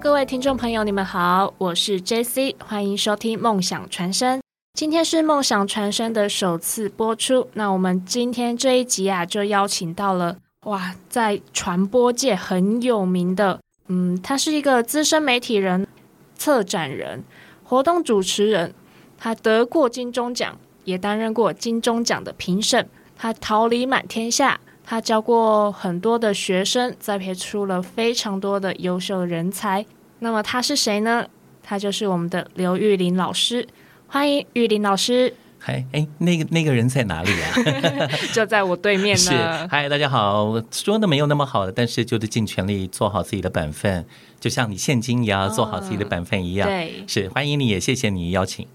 各位听众朋友，你们好，我是 JC，欢迎收听《梦想传声》。今天是《梦想传声》的首次播出，那我们今天这一集啊，就邀请到了哇，在传播界很有名的，嗯，他是一个资深媒体人、策展人、活动主持人，他得过金钟奖，也担任过金钟奖的评审，他桃李满天下。他教过很多的学生，栽培出了非常多的优秀人才。那么他是谁呢？他就是我们的刘玉林老师。欢迎玉林老师。嗨，哎，那个那个人在哪里啊？就在我对面呢。嗨，大家好。说的没有那么好，但是就是尽全力做好自己的本分，就像你现金也要做好自己的本分一样。对，是欢迎你，也谢谢你邀请。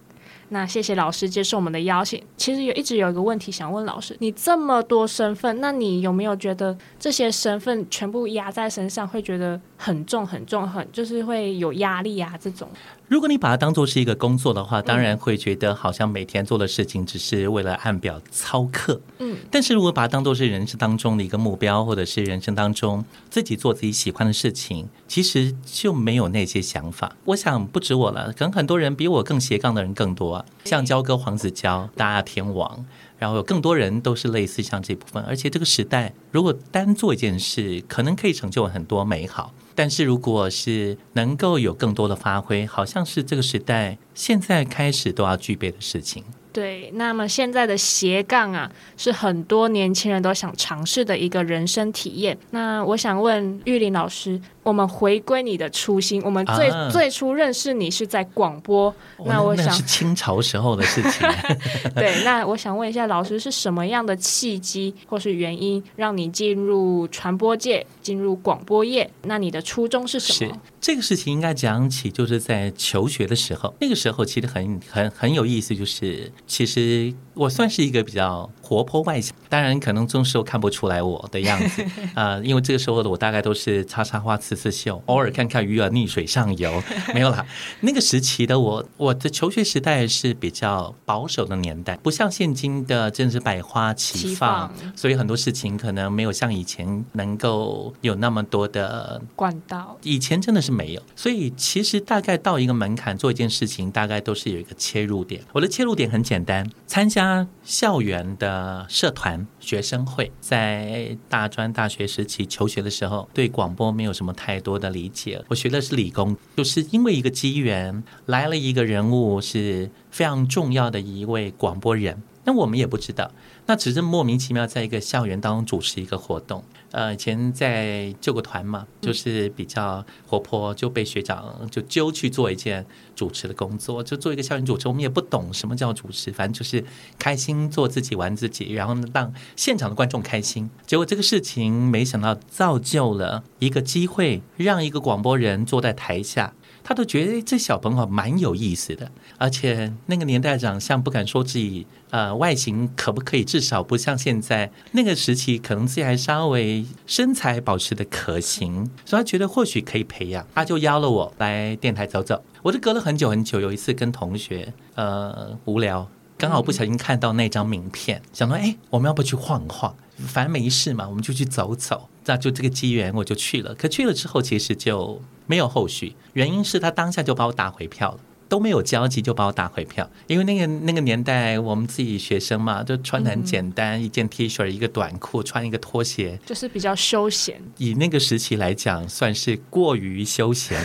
那谢谢老师接受我们的邀请。其实有一直有一个问题想问老师：你这么多身份，那你有没有觉得这些身份全部压在身上，会觉得很重、很重、很就是会有压力啊？这种？如果你把它当做是一个工作的话，当然会觉得好像每天做的事情只是为了按表操课。嗯，但是如果把它当做是人生当中的一个目标，或者是人生当中自己做自己喜欢的事情，其实就没有那些想法。我想不止我了，可能很多人比我更斜杠的人更多啊，像焦哥、黄子佼、大天王，然后有更多人都是类似像这部分。而且这个时代，如果单做一件事，可能可以成就很多美好。但是，如果是能够有更多的发挥，好像是这个时代现在开始都要具备的事情。对，那么现在的斜杠啊，是很多年轻人都想尝试的一个人生体验。那我想问玉林老师。我们回归你的初心。我们最最初认识你是在广播。那我想是清朝时候的事情。对，那我想问一下老师，是什么样的契机或是原因让你进入传播界、进入广播业？那你的初衷是什么？这个事情应该讲起，就是在求学的时候。那个时候其实很很很有意思，就是其实我算是一个比较活泼外向，当然可能这时候看不出来我的样子啊，因为这个时候的我大概都是插插花、刺刺绣，偶尔看看鱼儿逆水上游，没有啦。那个时期的我，我的求学时代是比较保守的年代，不像现今的真是百花齐放，所以很多事情可能没有像以前能够有那么多的管道。以前真的是没有，所以其实大概到一个门槛做一件事情，大概都是有一个切入点。我的切入点很简单，参加校园的呃社团、学生会。在大专大学时期求学的时候，对广播没有什么。太多的理解，我学的是理工，就是因为一个机缘来了一个人物，是非常重要的一位广播人。那我们也不知道，那只是莫名其妙在一个校园当中主持一个活动。呃，以前在救国团嘛，就是比较活泼，就被学长就揪去做一件主持的工作，就做一个校园主持。我们也不懂什么叫主持，反正就是开心做自己，玩自己，然后让现场的观众开心。结果这个事情没想到造就了一个机会，让一个广播人坐在台下。他都觉得这小朋友蛮有意思的，而且那个年代长相不敢说自己呃外形可不可以，至少不像现在那个时期，可能自己还稍微身材保持的可行，所以他觉得或许可以培养，他就邀了我来电台走走。我就隔了很久很久，有一次跟同学呃无聊，刚好不小心看到那张名片，想说哎，我们要不去晃晃？反正没事嘛，我们就去走走。那就这个机缘，我就去了。可去了之后，其实就没有后续。原因是他当下就把我打回票了，都没有交集就把我打回票。因为那个那个年代，我们自己学生嘛，就穿的很简单，一件 T 恤，一个短裤，穿一个拖鞋，就是比较休闲。以那个时期来讲，算是过于休闲。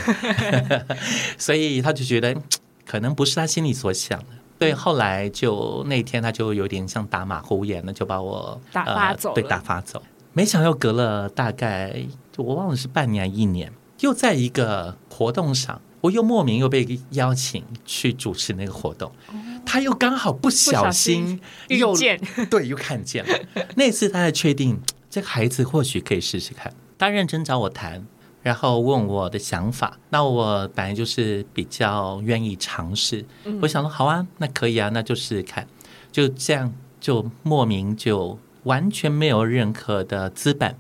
所以他就觉得可能不是他心里所想的。对，后来就那天他就有点像打马虎眼了，就把我打发走，对，打发走。没想到隔了大概，我忘了是半年一年，又在一个活动上，我又莫名又被邀请去主持那个活动，他又刚好不小心又见，对，又看见了。那次他才确定这个孩子或许可以试试看，他认真找我谈，然后问我的想法。那我本来就是比较愿意尝试，我想说好啊，那可以啊，那就试试看。就这样，就莫名就。完全没有任何的资本，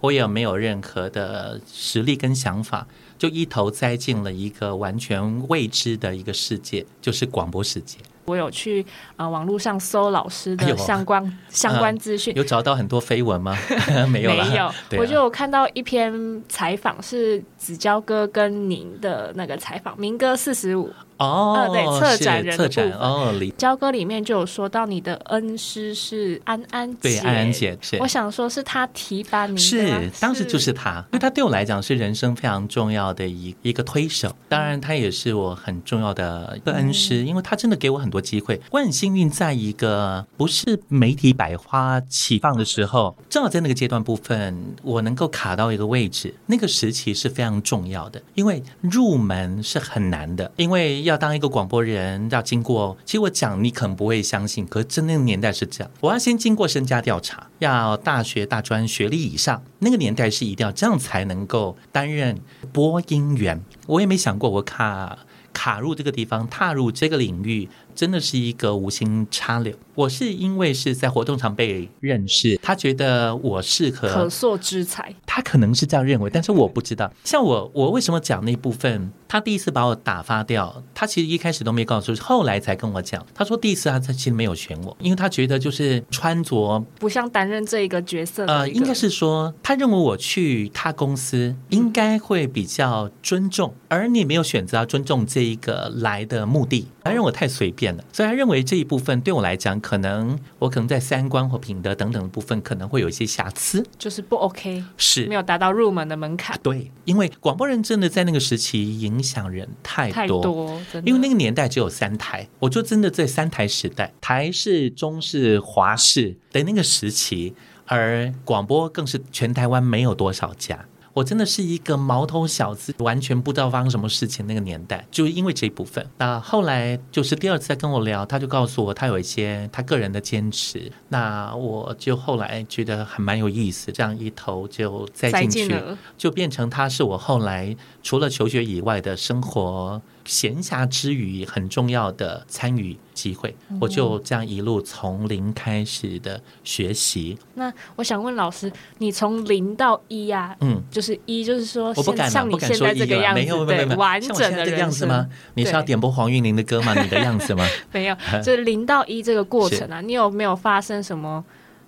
我也没有任何的实力跟想法，就一头栽进了一个完全未知的一个世界，就是广播世界。我有去呃网络上搜老师的相关、相关资讯。有找到很多绯闻吗？没有，没有，啊我就有看到一篇采访，是子娇哥跟您的那个采访，民歌四十五，哦，呃对策展人的部分展哦，李娇歌里面就有说到你的恩师是安安姐，对安安姐是我想说是他提拔你是，当时就是他，因为他对我来讲是人生非常重要的一一个推手。当然，他也是我很重要的一个恩师，因为他真的给我很多机会。我很幸运，在一个不是媒体百花齐放的时候，正好在那个阶段部分，我能够卡到一个位置。那个时期是非常重要的，因为入门是很难的，因为要要当一个广播人，要经过。其实我讲你可能不会相信，可是真的那个年代是这样，我要先经过身家调查，要大学、大专学历以上，那个年代是一定要这样才能够担任播音员。我也没想过我卡卡入这个地方，踏入这个领域，真的是一个无心插柳。我是因为是在活动场被认识，他觉得我适合可塑之才，他可能是这样认为，但是我不知道。像我，我为什么讲那部分？他第一次把我打发掉，他其实一开始都没告诉，后来才跟我讲。他说第一次他他其实没有选我，因为他觉得就是穿着不像担任这一个角色的呃，应该是说，他认为我去他公司应该会比较尊重，而你没有选择要尊重这一个来的目的，他认为我太随便了，所以他认为这一部分对我来讲，可能我可能在三观或品德等等的部分可能会有一些瑕疵，就是不 OK，是。没有达到入门的门槛。对，因为广播人真的在那个时期影响人太太多，因为那个年代只有三台，我就真的在三台时代，台视、中视、华视的那个时期，而广播更是全台湾没有多少家。我真的是一个毛头小子，完全不知道发生什么事情。那个年代，就是因为这一部分。那后来就是第二次再跟我聊，他就告诉我他有一些他个人的坚持。那我就后来觉得还蛮有意思，这样一头就栽进去。进，就变成他是我后来除了求学以外的生活闲暇之余很重要的参与机会。我就这样一路从零开始的学习，那我想问老师，你从零到一啊，嗯。就是一，就是说我不敢啊，现像不敢你现在说这个样子，没有没有没有，对完整的这个样子吗？你是要点播黄韵玲的歌吗？你的样子吗？没有，就是零到一这个过程啊，你有没有发生什么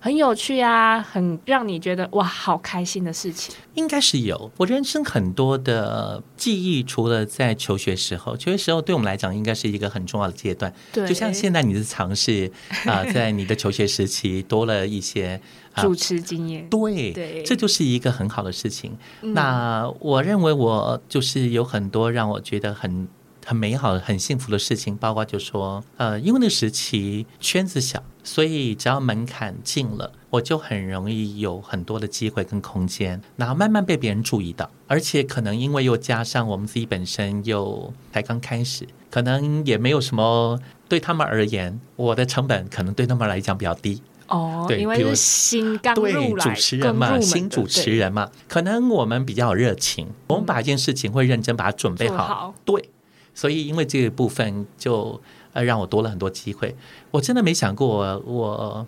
很有趣啊，很让你觉得哇好开心的事情？应该是有。我人生很多的记忆，除了在求学时候，求学时候对我们来讲应该是一个很重要的阶段。对，就像现在你的尝试啊、在你的求学时期多了一些啊主持经验，对，对这就是一个很好的事情。嗯那我认为我就是有很多让我觉得很很美好、很幸福的事情，包括就说，呃，因为那个时期圈子小，所以只要门槛进了，我就很容易有很多的机会跟空间，然后慢慢被别人注意到，而且可能因为又加上我们自己本身又才刚开始，可能也没有什么。对他们而言，我的成本可能对他们来讲比较低，哦，对因为是新刚对，入来，主持人嘛，新主持人嘛，可能我们比较热情，我们把一件事情会认真把它准备好对，所以因为这个部分就呃让我多了很多机会，我真的没想过我我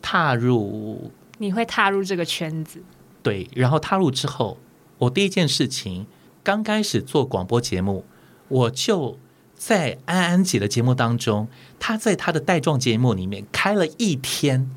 踏入你会踏入这个圈子，对，然后踏入之后，我第一件事情刚开始做广播节目，我就在安安姐的节目当中，她在她的带状节目里面开了一天。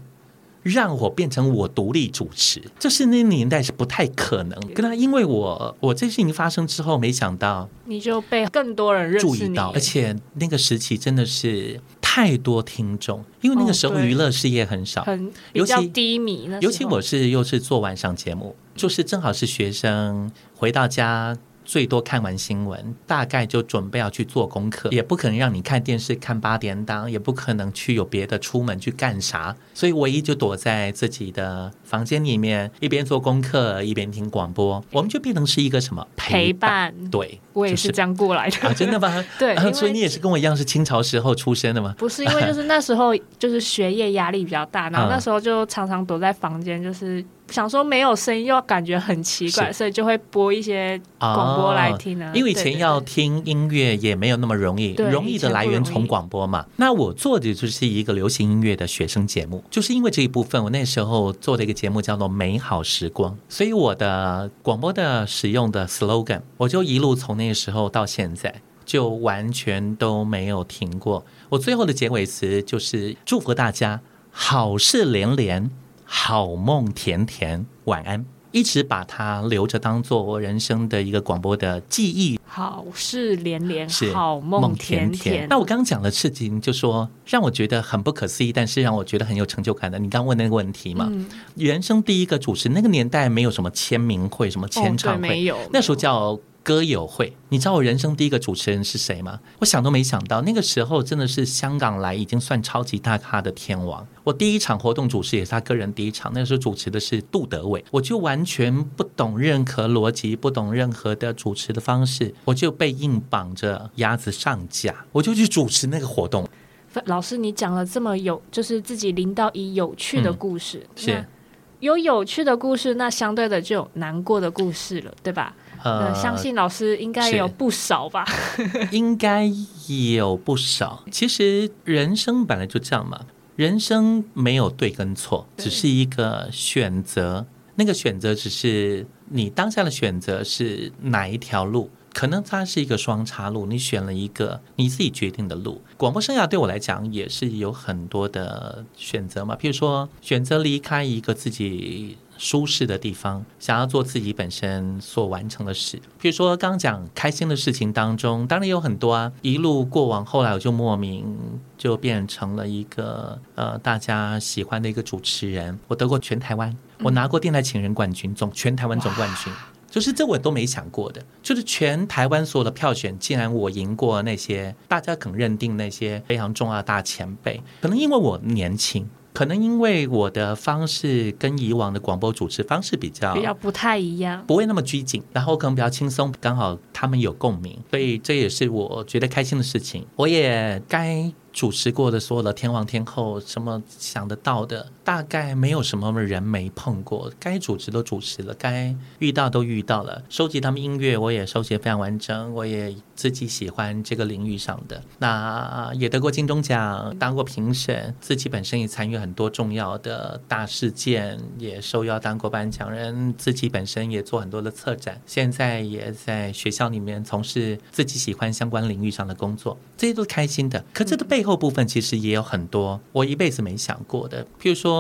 让我变成我独立主持，这是那个年代是不太可能的。跟他，因为我我这事情发生之后，没想到你就被更多人注意到，而且那个时期真的是太多听众，因为那个时候娱乐事业很少，很尤其比较低迷。尤其我是又是做晚上节目，就是正好是学生回到家。最多看完新闻，大概就准备要去做功课，也不可能让你看电视看八点档，也不可能去有别的出门去干啥，所以唯一就躲在自己的房间里面，一边做功课一边听广播，我们就变成是一个什么陪伴？伴，对，我也是这样过来的。啊，真的吗？对啊所以你也是跟我一样是清朝时候出生的吗？不是因为就是那时候就是学业压力比较大，然后嗯那时候就常常躲在房间，就是想说没有声音又感觉很奇怪，所以就会播一些广播来听啊。因为以前要听音乐也没有那么容易，容易的来源从广播嘛。那我做的就是一个流行音乐的学生节目，就是因为这一部分，我那时候做的一个节目叫做《美好时光》，所以我的广播的使用的 slogan，我就一路从那个时候到现在。就完全都没有停过。我最后的结尾词就是祝福大家好事连连，好梦甜甜，晚安。一直把它留着，当做我人生的一个广播的记忆。好事连连，是好梦甜甜。那我刚刚讲的事情，就说让我觉得很不可思议，但是让我觉得很有成就感的。你刚问那个问题嘛？人生第一个主持，那个年代没有什么签名会，什么签唱会，没有，那时候叫。歌友会，你知道我人生第一个主持人是谁吗？我想都没想到，那个时候真的是香港来已经算超级大咖的天王。我第一场活动主持也是他个人第一场，那时候主持的是杜德伟，我就完全不懂任何逻辑，不懂任何的主持的方式，我就被硬绑着鸭子上架，我就去主持那个活动。老师，你讲了这么有，就是自己零到一有趣的故事，是有有趣的故事，那相对的就有难过的故事了，对吧？呃，相信老师应该有不少吧？应该有不少。其实人生本来就这样嘛，人生没有对跟错，只是一个选择。那个选择只是你当下的选择是哪一条路？可能它是一个双岔路，你选了一个你自己决定的路。广播生涯对我来讲也是有很多的选择嘛，譬如说选择离开一个自己。舒适的地方，想要做自己本身所完成的事。比如说，刚讲开心的事情当中，当然有很多啊。一路过往，后来我就莫名就变成了一个呃大家喜欢的一个主持人。我得过全台湾，我拿过电台情人冠军，总全台湾总冠军，就是这我都没想过的。就是全台湾所有的票选，竟然我赢过那些大家肯认定那些非常重要的大前辈。可能因为我年轻。可能因为我的方式跟以往的广播主持方式比较比较不太一样，不会那么拘谨，然后可能比较轻松，刚好他们有共鸣，所以这也是我觉得开心的事情。我也该。主持过的所有的天王天后，什么想得到的，大概没有什么人没碰过。该主持都主持了，该遇到都遇到了。收集他们音乐，我也收集非常完整。我也自己喜欢这个领域上的，那也得过金钟奖，当过评审，自己本身也参与很多重要的大事件，也受邀当过颁奖人，自己本身也做很多的策展，现在也在学校里面从事自己喜欢相关领域上的工作，这些都是开心的。可这个。背后部分其实也有很多我一辈子没想过的，譬如说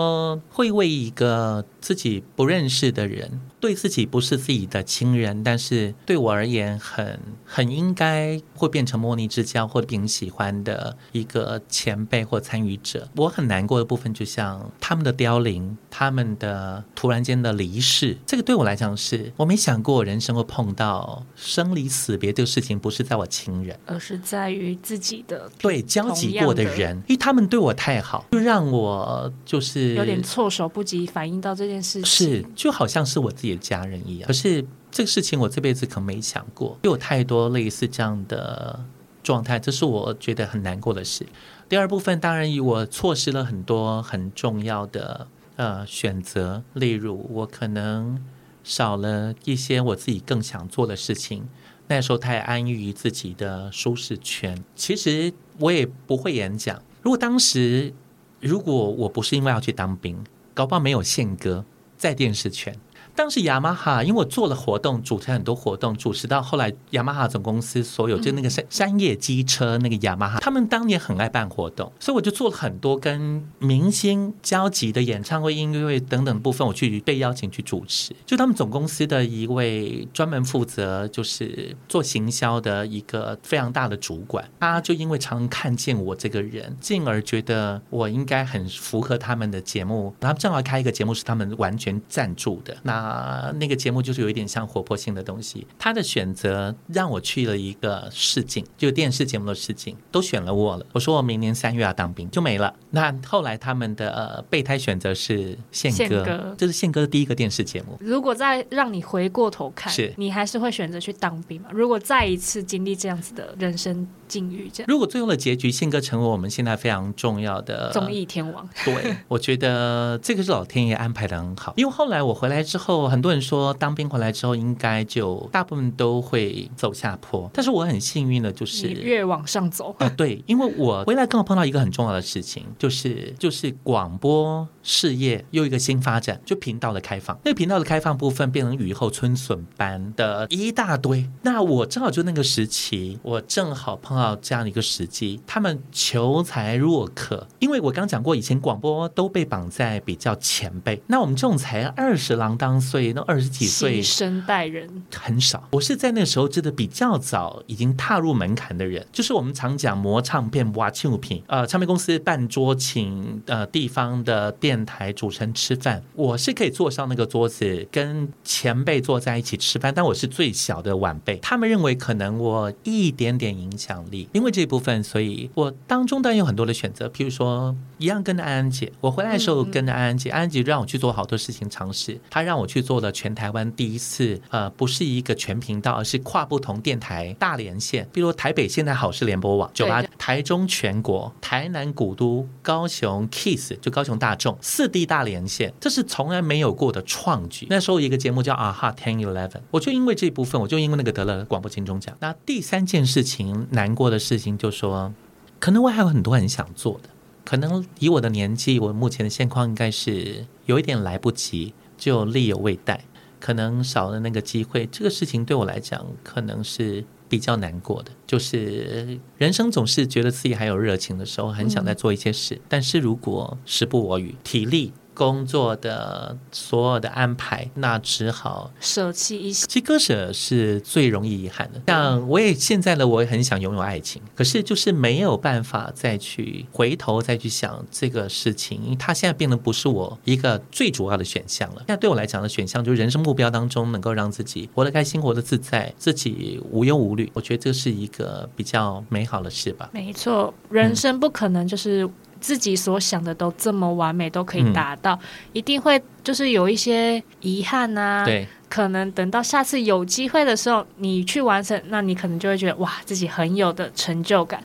会为一个自己不认识的人。对自己不是自己的亲人，但是对我而言很很应该会变成莫逆之交或者喜欢的一个前辈或参与者。我很难过的部分，就像他们的凋零，他们的突然间的离世，这个对我来讲是我没想过人生会碰到生离死别这个事情，不是在我亲人，而是在于自己的对交集过的人，因为他们对我太好，就让我就是有点措手不及，反应到这件事情是就好像是我自己的。家人一样，可是这个事情我这辈子可没想过，有太多类似这样的状态，这是我觉得很难过的事。第二部分，当然我错失了很多很重要的呃选择，例如我可能少了一些我自己更想做的事情。那时候太安于自己的舒适圈，其实我也不会演讲。如果当时如果我不是因为要去当兵，搞不好没有宪哥在电视圈。当时雅马哈，因为我做了活动，主持很多活动，主持到后来雅马哈总公司所有就那个山山叶机车那个雅马哈，他们当年很爱办活动，所以我就做了很多跟明星交集的演唱会、音乐会等等部分，我去被邀请去主持。就他们总公司的一位专门负责就是做行销的一个非常大的主管，他就因为常看见我这个人，进而觉得我应该很符合他们的节目。然后正好开一个节目是他们完全赞助的，那。啊，那个节目就是有一点像活泼性的东西。他的选择让我去了一个试镜，就电视节目的试镜，都选了我了。我说我明年三月要当兵，就没了。那后来他们的呃备胎选择是宪哥，这是宪哥的第一个电视节目。如果再让你回过头看，是你还是会选择去当兵吗？如果再一次经历这样子的人生境遇，这样，如果最后的结局宪哥成为我们现在非常重要的综艺天王，对，我觉得这个是老天爷安排的很好。因为后来我回来之后。很多人说当兵回来之后，应该就大部分都会走下坡。但是我很幸运的，就是越往上走啊。对，因为我回来刚好碰到一个很重要的事情，就是就是广播事业又一个新发展，就频道的开放。那频道的开放部分变成雨后春笋般的一大堆。那我正好就那个时期，我正好碰到这样的一个时机，他们求才若渴。因为我刚讲过，以前广播都被绑在比较前辈，那我们这种才二十郎当岁，那二十几岁新生代人很少。我是在那个时候真的比较早已经踏入门槛的人，就是我们常讲磨唱片、挖庆品，呃，唱片公司办桌请呃地方的电台主持人吃饭，我是可以坐上那个桌子跟前辈坐在一起吃饭，但我是最小的晚辈，他们认为可能我一点点影响力，因为这部分，所以我当中当然有很多的选择，譬如说一样跟着安安姐，我回来的时候跟着安安姐，安安姐让我去做好多事情尝试，她让我去做了全台湾第一次，呃，不是一个全频道，而是跨不同电台大连线，比如台北现在好事联播网、九八对。台中全国、台南古都、高雄 Kiss 就高雄大众四 D 大连线，这是从来没有过的创举。那时候一个节目叫啊哈 Ten Eleven，我就因为这部分，我就因为那个得了广播金钟奖。那第三件事情难过的事情，就说可能我还有很多很想做的，可能以我的年纪，我目前的现况应该是有一点来不及，就力有未逮，可能少了那个机会。这个事情对我来讲，可能是。比较难过的，就是人生总是觉得自己还有热情的时候，很想再做一些事。但是如果时不我与，体力、工作的所有的安排，那只好舍弃一些。其实割舍是最容易遗憾的。像我也现在呢，我也很想拥有爱情，可是就是没有办法再去回头再去想这个事情，因为它现在变得不是我一个最主要的选项了。现在对我来讲的选项就是人生目标当中能够让自己活得开心、活得自在，自己无忧无虑。我觉得这是一个比较美好的事吧。没错，人生不可能就是自己所想的都这么完美，都可以达到，一定会就是有一些遗憾呐、对，可能等到下次有机会的时候，你去完成，那你可能就会觉得哇，自己很有的成就感。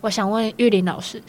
我想问玉林老师，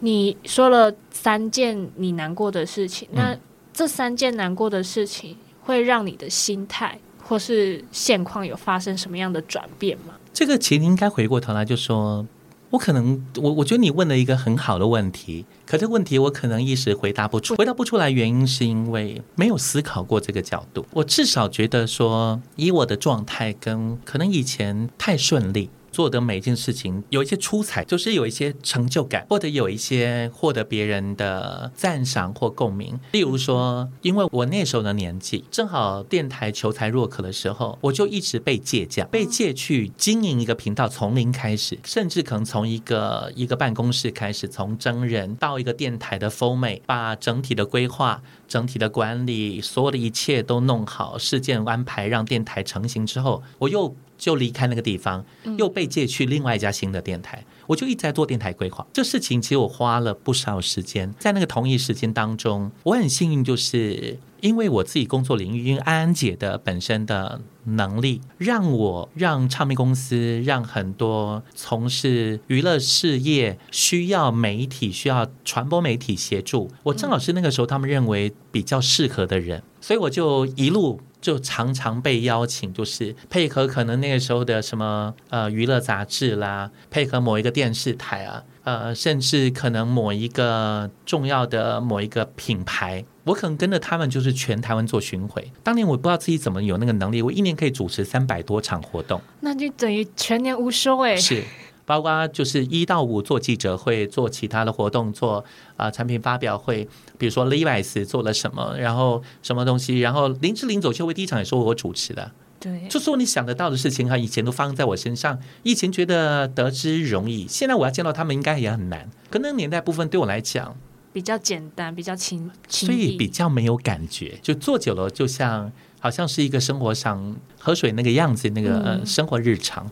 你说了三件你难过的事情，那这三件难过的事情会让你的心态或是现况有发生什么样的转变吗？这个其实应该回过头来就说，我可能我我觉得你问了一个很好的问题，可这问题我可能一时回答不出，回答不出来原因是因为没有思考过这个角度。我至少觉得说，以我的状态跟可能以前太顺利。做的每一件事情有一些出彩，就是有一些成就感，或者有一些获得别人的赞赏或共鸣。例如说，因为我那时候的年纪，正好电台求才若渴的时候，我就一直被借将，被借去经营一个频道，从零开始，甚至可能从一个一个办公室开始，从真人到一个电台的 f o m 把整体的规划、整体的管理，所有的一切都弄好，事件安排让电台成型之后，我又。就离开那个地方，又被借去另外一家新的电台，我就一直在做电台规划。这事情其实我花了不少时间，在那个同一时间当中，我很幸运，就是因为我自己工作领域，因为安安姐的本身的能力，让我让唱片公司，让很多从事娱乐事业需要媒体、需要传播媒体协助，我正好是那个时候他们认为比较适合的人，所以我就一路。就常常被邀请，就是配合可能那个时候的什么呃娱乐杂志啦，配合某一个电视台啊，呃，甚至可能某一个重要的某一个品牌，我可能跟着他们就是全台湾做巡回。当年我不知道自己怎么有那个能力，我一年可以主持三百多场活动，那就等于全年无休哎。是。包括就是一到五做记者会，做其他的活动，做啊、产品发表会，比如说 Levi's 做了什么，然后什么东西，然后林志玲走秀会第一场也是我主持的，对，就说你想得到的事情哈，以前都发生在我身上，以前觉得得之容易，现在我要见到他们应该也很难，可能年代部分对我来讲，比较简单，比较轻，轻所以比较没有感觉，就做久了，就像好像是一个生活上喝水那个样子，那个、呃嗯。生活日常。哦，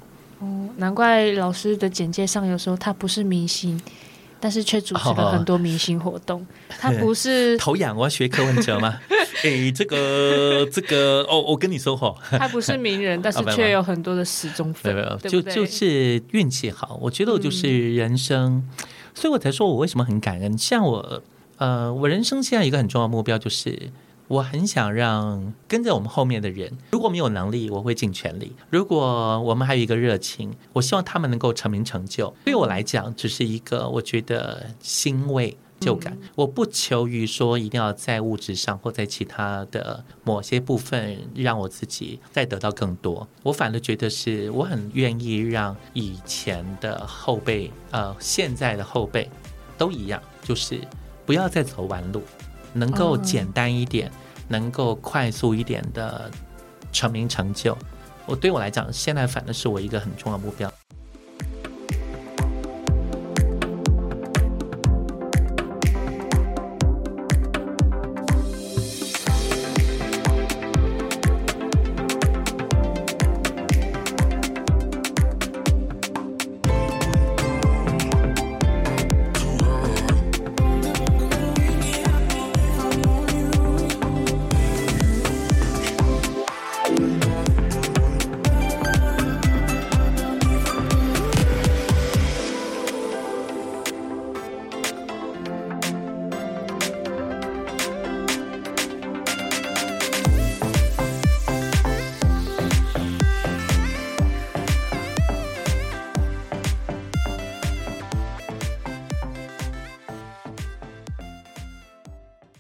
难怪老师的简介上有时候他不是明星，但是却主持哦了很多明星活动。他不是，头痒，我要学柯文哲吗？哎，这个这个哦，我跟你说哈，他不是名人，但是 却有很多的死忠没粉就就是运气好。我觉得我就是人生，所以我才说我为什么很感恩。像我，呃，我人生现在一个很重要的目标就是。我很想让跟着我们后面的人，如果我们有能力，我会尽全力；如果我们还有一个热情，我希望他们能够成名成就。对我来讲，只是一个我觉得欣慰，就感。我不求于说一定要在物质上或在其他的某些部分让我自己再得到更多。我反而觉得是我很愿意让以前的后辈，呃，现在的后辈都一样，就是不要再走弯路，能够简单一点，能够快速一点的成名成就。我对我来讲，现在反正是我一个很重要的目标，